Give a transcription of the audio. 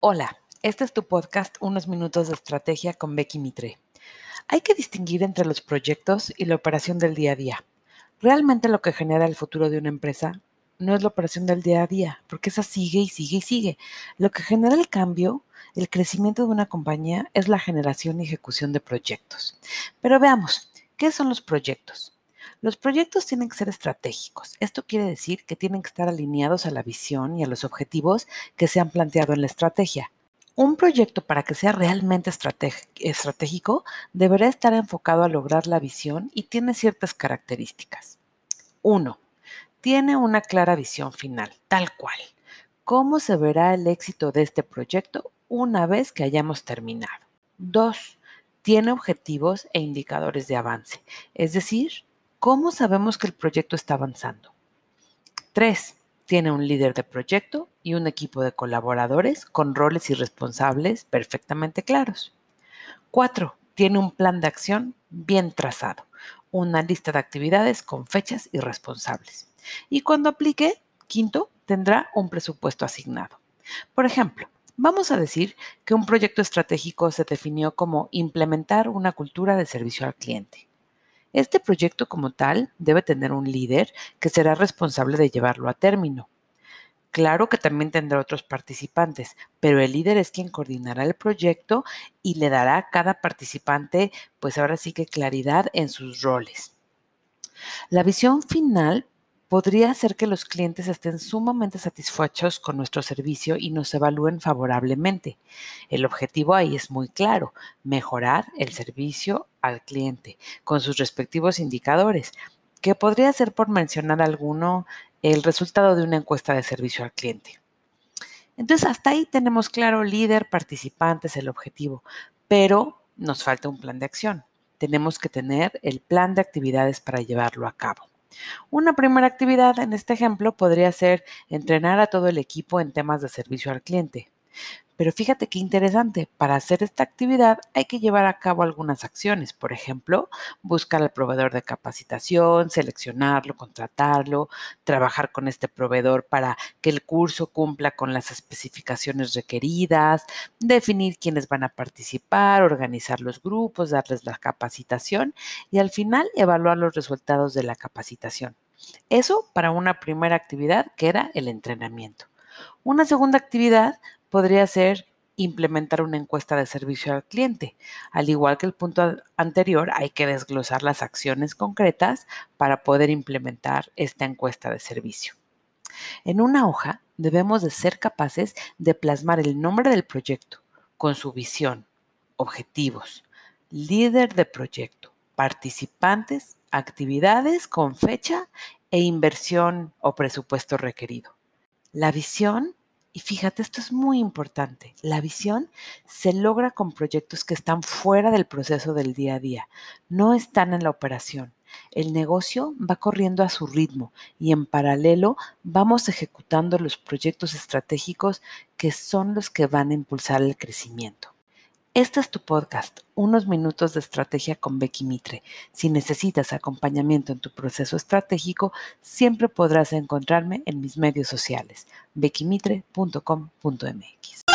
Hola, este es tu podcast Unos Minutos de Estrategia con Becky Mitre. Hay que distinguir entre los proyectos y la operación del día a día. Realmente lo que genera el futuro de una empresa no es la operación del día a día, porque esa sigue y sigue y sigue. Lo que genera el cambio, el crecimiento de una compañía, es la generación y ejecución de proyectos. Pero veamos, ¿qué son los proyectos? Los proyectos tienen que ser estratégicos. Esto quiere decir que tienen que estar alineados a la visión y a los objetivos que se han planteado en la estrategia. Un proyecto para que sea realmente estratégico deberá estar enfocado a lograr la visión y tiene ciertas características. 1. Tiene una clara visión final, tal cual. ¿Cómo se verá el éxito de este proyecto una vez que hayamos terminado? 2. Tiene objetivos e indicadores de avance, es decir, ¿Cómo sabemos que el proyecto está avanzando? 3. Tiene un líder de proyecto y un equipo de colaboradores con roles y responsables perfectamente claros. 4. Tiene un plan de acción bien trazado, una lista de actividades con fechas y responsables. Y cuando aplique, quinto, tendrá un presupuesto asignado. Por ejemplo, vamos a decir que un proyecto estratégico se definió como implementar una cultura de servicio al cliente. Este proyecto como tal debe tener un líder que será responsable de llevarlo a término. Claro que también tendrá otros participantes, pero el líder es quien coordinará el proyecto y le dará a cada participante, pues ahora sí que claridad en sus roles. La visión final podría hacer que los clientes estén sumamente satisfechos con nuestro servicio y nos evalúen favorablemente. El objetivo ahí es muy claro, mejorar el servicio al cliente con sus respectivos indicadores, que podría ser, por mencionar alguno, el resultado de una encuesta de servicio al cliente. Entonces, hasta ahí tenemos claro líder, participantes, el objetivo, pero nos falta un plan de acción. Tenemos que tener el plan de actividades para llevarlo a cabo. Una primera actividad en este ejemplo podría ser entrenar a todo el equipo en temas de servicio al cliente. Pero fíjate qué interesante, para hacer esta actividad hay que llevar a cabo algunas acciones. Por ejemplo, buscar al proveedor de capacitación, seleccionarlo, contratarlo, trabajar con este proveedor para que el curso cumpla con las especificaciones requeridas, definir quiénes van a participar, organizar los grupos, darles la capacitación y al final evaluar los resultados de la capacitación. Eso para una primera actividad que era el entrenamiento. Una segunda actividad podría ser implementar una encuesta de servicio al cliente. Al igual que el punto anterior, hay que desglosar las acciones concretas para poder implementar esta encuesta de servicio. En una hoja debemos de ser capaces de plasmar el nombre del proyecto con su visión, objetivos, líder de proyecto, participantes, actividades con fecha e inversión o presupuesto requerido. La visión y fíjate, esto es muy importante. La visión se logra con proyectos que están fuera del proceso del día a día, no están en la operación. El negocio va corriendo a su ritmo y en paralelo vamos ejecutando los proyectos estratégicos que son los que van a impulsar el crecimiento. Este es tu podcast, unos minutos de estrategia con Becky Mitre. Si necesitas acompañamiento en tu proceso estratégico, siempre podrás encontrarme en mis medios sociales, beckymitre.com.mx.